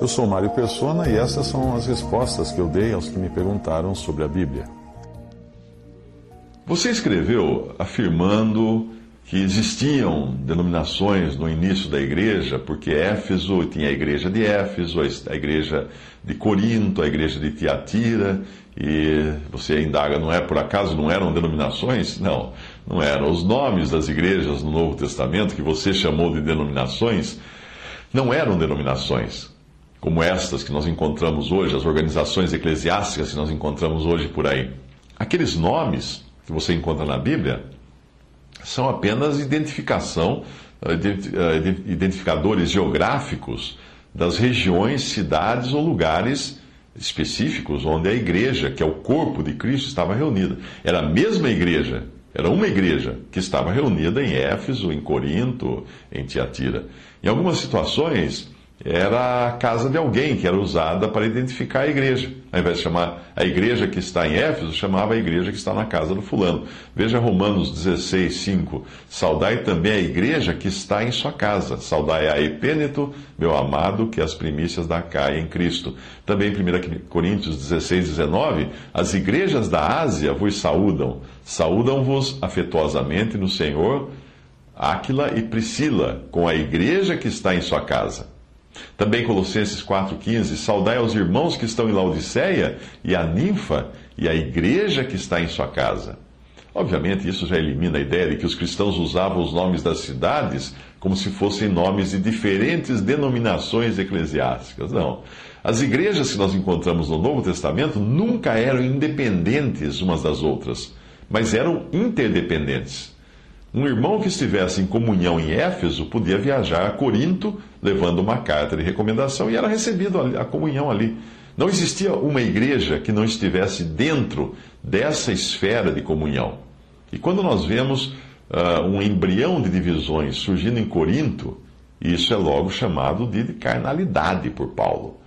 Eu sou Mário Persona e essas são as respostas que eu dei aos que me perguntaram sobre a Bíblia. Você escreveu afirmando que existiam denominações no início da igreja, porque Éfeso tinha a igreja de Éfeso, a igreja de Corinto, a igreja de Tiatira, e você indaga, não é por acaso não eram denominações? Não, não eram. Os nomes das igrejas no Novo Testamento, que você chamou de denominações, não eram denominações, como estas que nós encontramos hoje, as organizações eclesiásticas que nós encontramos hoje por aí. Aqueles nomes que você encontra na Bíblia são apenas identificação, eh, eh, identificadores geográficos das regiões, cidades ou lugares específicos onde a igreja, que é o corpo de Cristo, estava reunida. Era a mesma igreja, era uma igreja que estava reunida em Éfeso, em Corinto, em Tiatira. Em algumas situações, era a casa de alguém que era usada para identificar a igreja. Ao invés de chamar a igreja que está em Éfeso, chamava a igreja que está na casa do fulano. Veja Romanos 16, 5. Saudai também a igreja que está em sua casa. Saudai a Epêneto, meu amado, que as primícias da Caia em Cristo. Também 1 Coríntios 16, 19. As igrejas da Ásia vos saúdam. Saúdam-vos afetuosamente no Senhor Áquila e Priscila, com a igreja que está em sua casa. Também Colossenses 4,15: Saudai aos irmãos que estão em Laodiceia e a ninfa e a igreja que está em sua casa. Obviamente, isso já elimina a ideia de que os cristãos usavam os nomes das cidades como se fossem nomes de diferentes denominações eclesiásticas. Não. As igrejas que nós encontramos no Novo Testamento nunca eram independentes umas das outras, mas eram interdependentes. Um irmão que estivesse em comunhão em Éfeso podia viajar a Corinto levando uma carta de recomendação e era recebido a comunhão ali. Não existia uma igreja que não estivesse dentro dessa esfera de comunhão. E quando nós vemos uh, um embrião de divisões surgindo em Corinto, isso é logo chamado de carnalidade por Paulo.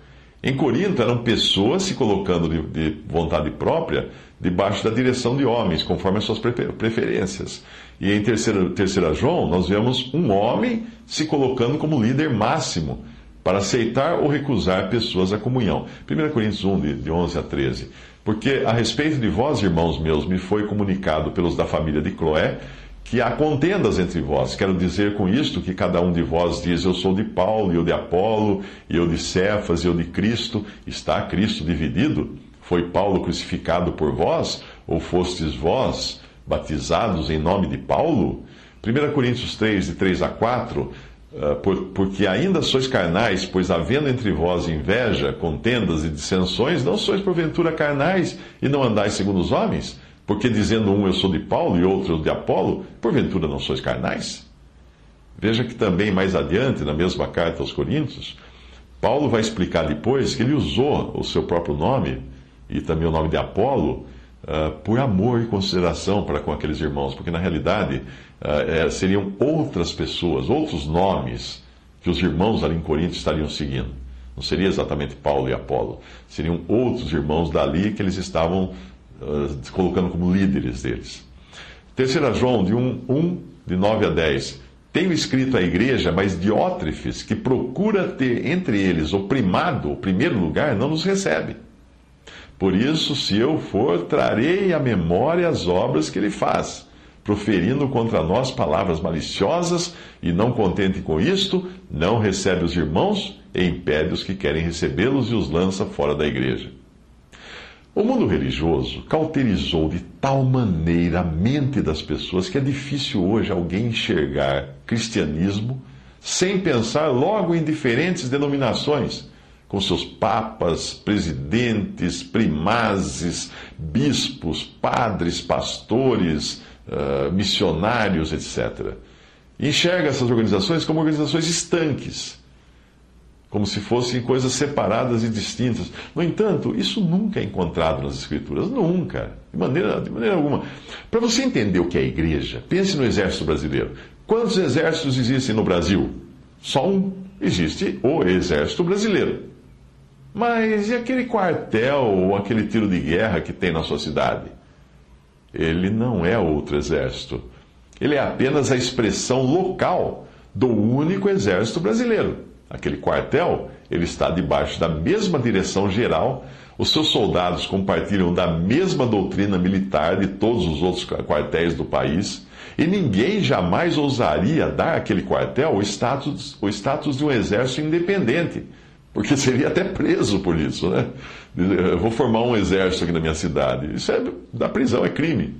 Em Corinto eram pessoas se colocando de, de vontade própria debaixo da direção de homens, conforme as suas preferências. E em terceira, terceira João, nós vemos um homem se colocando como líder máximo para aceitar ou recusar pessoas à comunhão. 1 Coríntios 1, de, de 11 a 13. Porque a respeito de vós, irmãos meus, me foi comunicado pelos da família de Cloé que há contendas entre vós. Quero dizer com isto que cada um de vós diz: Eu sou de Paulo, eu de Apolo, eu de Cefas, eu de Cristo. Está Cristo dividido? Foi Paulo crucificado por vós? Ou fostes vós batizados em nome de Paulo? 1 Coríntios 3, de 3 a 4, ah, porque ainda sois carnais, pois havendo entre vós inveja, contendas e dissensões, não sois porventura carnais e não andais segundo os homens? Porque dizendo um eu sou de Paulo e outro de Apolo, porventura não sois carnais? Veja que também mais adiante, na mesma carta aos Coríntios, Paulo vai explicar depois que ele usou o seu próprio nome e também o nome de Apolo uh, por amor e consideração para com aqueles irmãos, porque na realidade uh, seriam outras pessoas, outros nomes que os irmãos ali em Corinto estariam seguindo. Não seria exatamente Paulo e Apolo, seriam outros irmãos dali que eles estavam uh, colocando como líderes deles. Terceira João, de 1, 1, de 9 a 10. Tenho escrito à igreja, mas Diótrefes, que procura ter entre eles o primado, o primeiro lugar, não nos recebe. Por isso, se eu for, trarei à memória as obras que ele faz, proferindo contra nós palavras maliciosas, e não contente com isto, não recebe os irmãos e impede os que querem recebê-los e os lança fora da igreja. O mundo religioso cauterizou de tal maneira a mente das pessoas que é difícil hoje alguém enxergar cristianismo sem pensar logo em diferentes denominações com seus papas, presidentes, primazes, bispos, padres, pastores, uh, missionários, etc. enxerga essas organizações como organizações estanques, como se fossem coisas separadas e distintas. No entanto, isso nunca é encontrado nas Escrituras, nunca, de maneira, de maneira alguma. Para você entender o que é igreja, pense no Exército Brasileiro. Quantos exércitos existem no Brasil? Só um. Existe o Exército Brasileiro. Mas e aquele quartel ou aquele tiro de guerra que tem na sua cidade? Ele não é outro exército. Ele é apenas a expressão local do único exército brasileiro. Aquele quartel, ele está debaixo da mesma direção geral, os seus soldados compartilham da mesma doutrina militar de todos os outros quartéis do país, e ninguém jamais ousaria dar àquele quartel o status, o status de um exército independente porque seria até preso por isso, né? Eu vou formar um exército aqui na minha cidade. Isso é da prisão, é crime.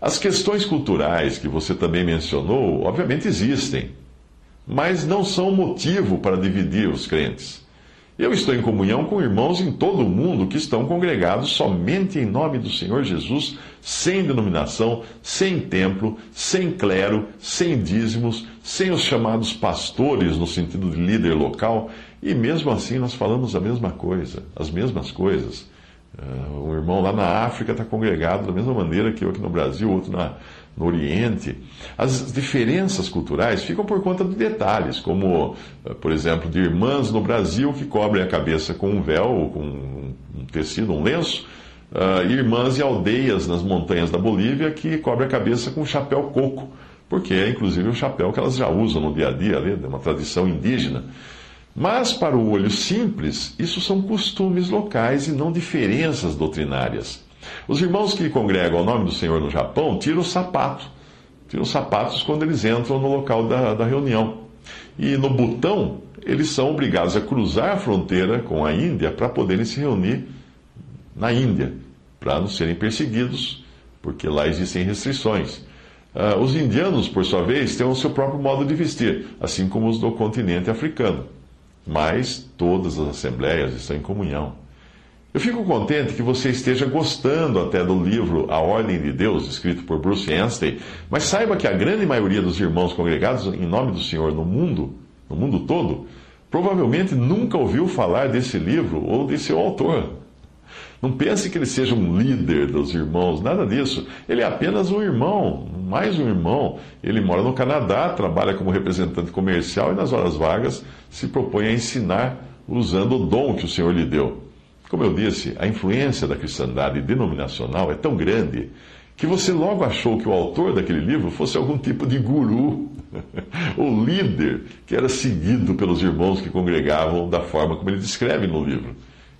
As questões culturais que você também mencionou, obviamente existem, mas não são motivo para dividir os crentes. Eu estou em comunhão com irmãos em todo o mundo que estão congregados somente em nome do Senhor Jesus, sem denominação, sem templo, sem clero, sem dízimos, sem os chamados pastores no sentido de líder local, e mesmo assim nós falamos a mesma coisa, as mesmas coisas. Uh, um irmão lá na África está congregado da mesma maneira que eu aqui no Brasil, outro na, no Oriente. As diferenças culturais ficam por conta de detalhes, como, uh, por exemplo, de irmãs no Brasil que cobrem a cabeça com um véu, ou com um tecido, um lenço, uh, irmãs e aldeias nas montanhas da Bolívia que cobrem a cabeça com um chapéu coco, porque é inclusive o chapéu que elas já usam no dia a dia, ali, é uma tradição indígena. Mas, para o olho simples, isso são costumes locais e não diferenças doutrinárias. Os irmãos que congregam ao nome do Senhor no Japão tiram o sapato. Tiram os sapatos quando eles entram no local da, da reunião. E no Butão, eles são obrigados a cruzar a fronteira com a Índia para poderem se reunir na Índia, para não serem perseguidos, porque lá existem restrições. Uh, os indianos, por sua vez, têm o seu próprio modo de vestir, assim como os do continente africano mas todas as assembleias estão em comunhão. Eu fico contente que você esteja gostando até do livro A Ordem de Deus, escrito por Bruce Anstey, mas saiba que a grande maioria dos irmãos congregados em nome do Senhor no mundo, no mundo todo, provavelmente nunca ouviu falar desse livro ou de seu autor. Não pense que ele seja um líder dos irmãos, nada disso. Ele é apenas um irmão, mais um irmão. Ele mora no Canadá, trabalha como representante comercial e nas horas vagas se propõe a ensinar usando o dom que o Senhor lhe deu. Como eu disse, a influência da cristandade denominacional é tão grande que você logo achou que o autor daquele livro fosse algum tipo de guru, ou líder que era seguido pelos irmãos que congregavam da forma como ele descreve no livro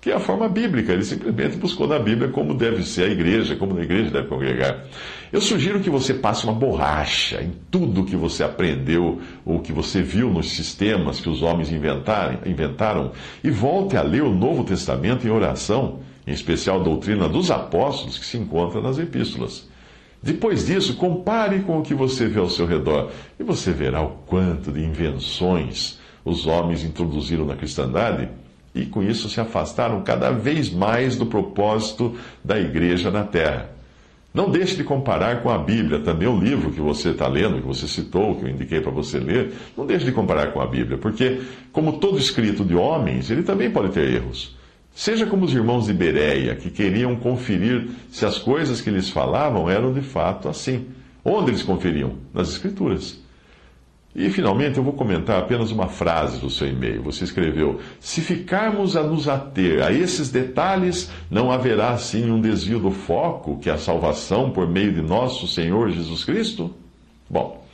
que é a forma bíblica. Ele simplesmente buscou na Bíblia como deve ser a igreja, como a igreja deve congregar. Eu sugiro que você passe uma borracha em tudo que você aprendeu ou que você viu nos sistemas que os homens inventaram e volte a ler o Novo Testamento em oração, em especial a doutrina dos apóstolos que se encontra nas epístolas. Depois disso, compare com o que você vê ao seu redor e você verá o quanto de invenções os homens introduziram na cristandade e com isso se afastaram cada vez mais do propósito da igreja na terra. Não deixe de comparar com a Bíblia, também o livro que você está lendo, que você citou, que eu indiquei para você ler. Não deixe de comparar com a Bíblia, porque, como todo escrito de homens, ele também pode ter erros. Seja como os irmãos de Bereia, que queriam conferir se as coisas que lhes falavam eram de fato assim. Onde eles conferiam? Nas Escrituras. E, finalmente, eu vou comentar apenas uma frase do seu e-mail. Você escreveu: Se ficarmos a nos ater a esses detalhes, não haverá assim um desvio do foco, que é a salvação por meio de nosso Senhor Jesus Cristo? Bom,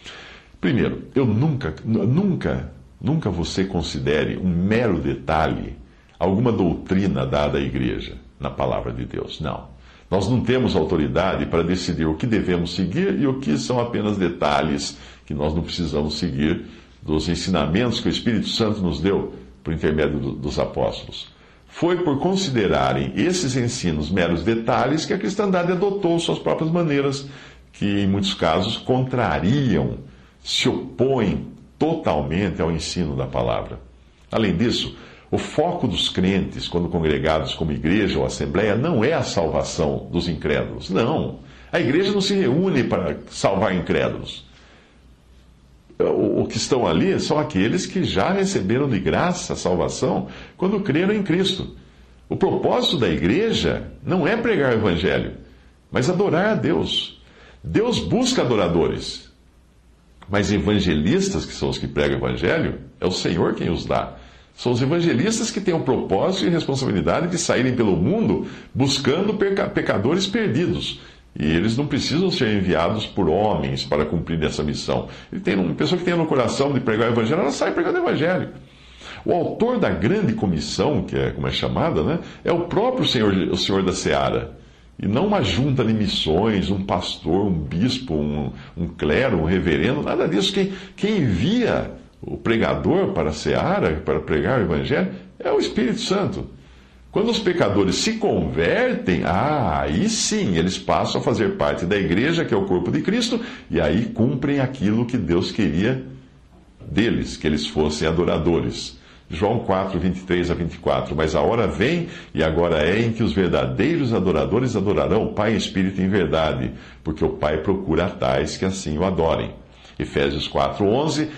primeiro, eu nunca, nunca, nunca você considere um mero detalhe alguma doutrina dada à igreja na palavra de Deus. Não. Nós não temos autoridade para decidir o que devemos seguir e o que são apenas detalhes que nós não precisamos seguir dos ensinamentos que o Espírito Santo nos deu por intermédio dos apóstolos. Foi por considerarem esses ensinos meros detalhes que a cristandade adotou suas próprias maneiras, que em muitos casos contrariam, se opõem totalmente ao ensino da palavra. Além disso, o foco dos crentes, quando congregados como igreja ou assembleia, não é a salvação dos incrédulos. Não. A igreja não se reúne para salvar incrédulos. o que estão ali são aqueles que já receberam de graça a salvação quando creram em Cristo. O propósito da igreja não é pregar o evangelho, mas adorar a Deus. Deus busca adoradores, mas evangelistas, que são os que pregam o evangelho, é o Senhor quem os dá. São os evangelistas que têm o propósito e responsabilidade de saírem pelo mundo buscando pecadores perdidos e eles não precisam ser enviados por homens para cumprir essa missão. Ele tem uma pessoa que tem no coração de pregar o evangelho, ela sai pregando o evangelho. O autor da grande comissão, que é como é chamada, né, é o próprio Senhor, o Senhor da Seara. E não uma junta de missões, um pastor, um bispo, um, um clero, um reverendo, nada disso. Quem, quem envia o pregador para a Seara, para pregar o Evangelho, é o Espírito Santo. Quando os pecadores se convertem, ah, aí sim eles passam a fazer parte da igreja, que é o corpo de Cristo, e aí cumprem aquilo que Deus queria deles, que eles fossem adoradores. João 4, 23 a 24. Mas a hora vem, e agora é, em que os verdadeiros adoradores adorarão o Pai em espírito em verdade, porque o Pai procura tais que assim o adorem. Efésios 4, 11.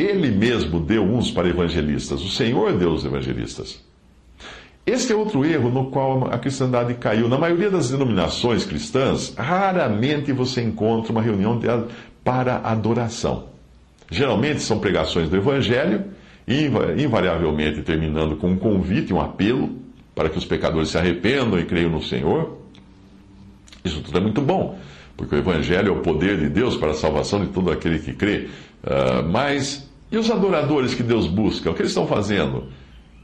Ele mesmo deu uns para evangelistas, o Senhor deu os evangelistas. Este é outro erro no qual a cristandade caiu. Na maioria das denominações cristãs, raramente você encontra uma reunião para adoração. Geralmente são pregações do Evangelho, invariavelmente terminando com um convite, um apelo para que os pecadores se arrependam e creiam no Senhor. Isso tudo é muito bom, porque o Evangelho é o poder de Deus para a salvação de todo aquele que crê. Uh, mas e os adoradores que Deus busca? O que eles estão fazendo?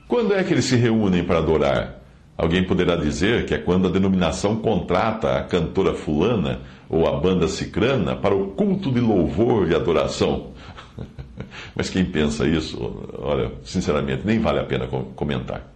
Quando é que eles se reúnem para adorar? Alguém poderá dizer que é quando a denominação contrata a cantora fulana ou a banda cicrana para o culto de louvor e adoração. Mas quem pensa isso, olha, sinceramente, nem vale a pena comentar.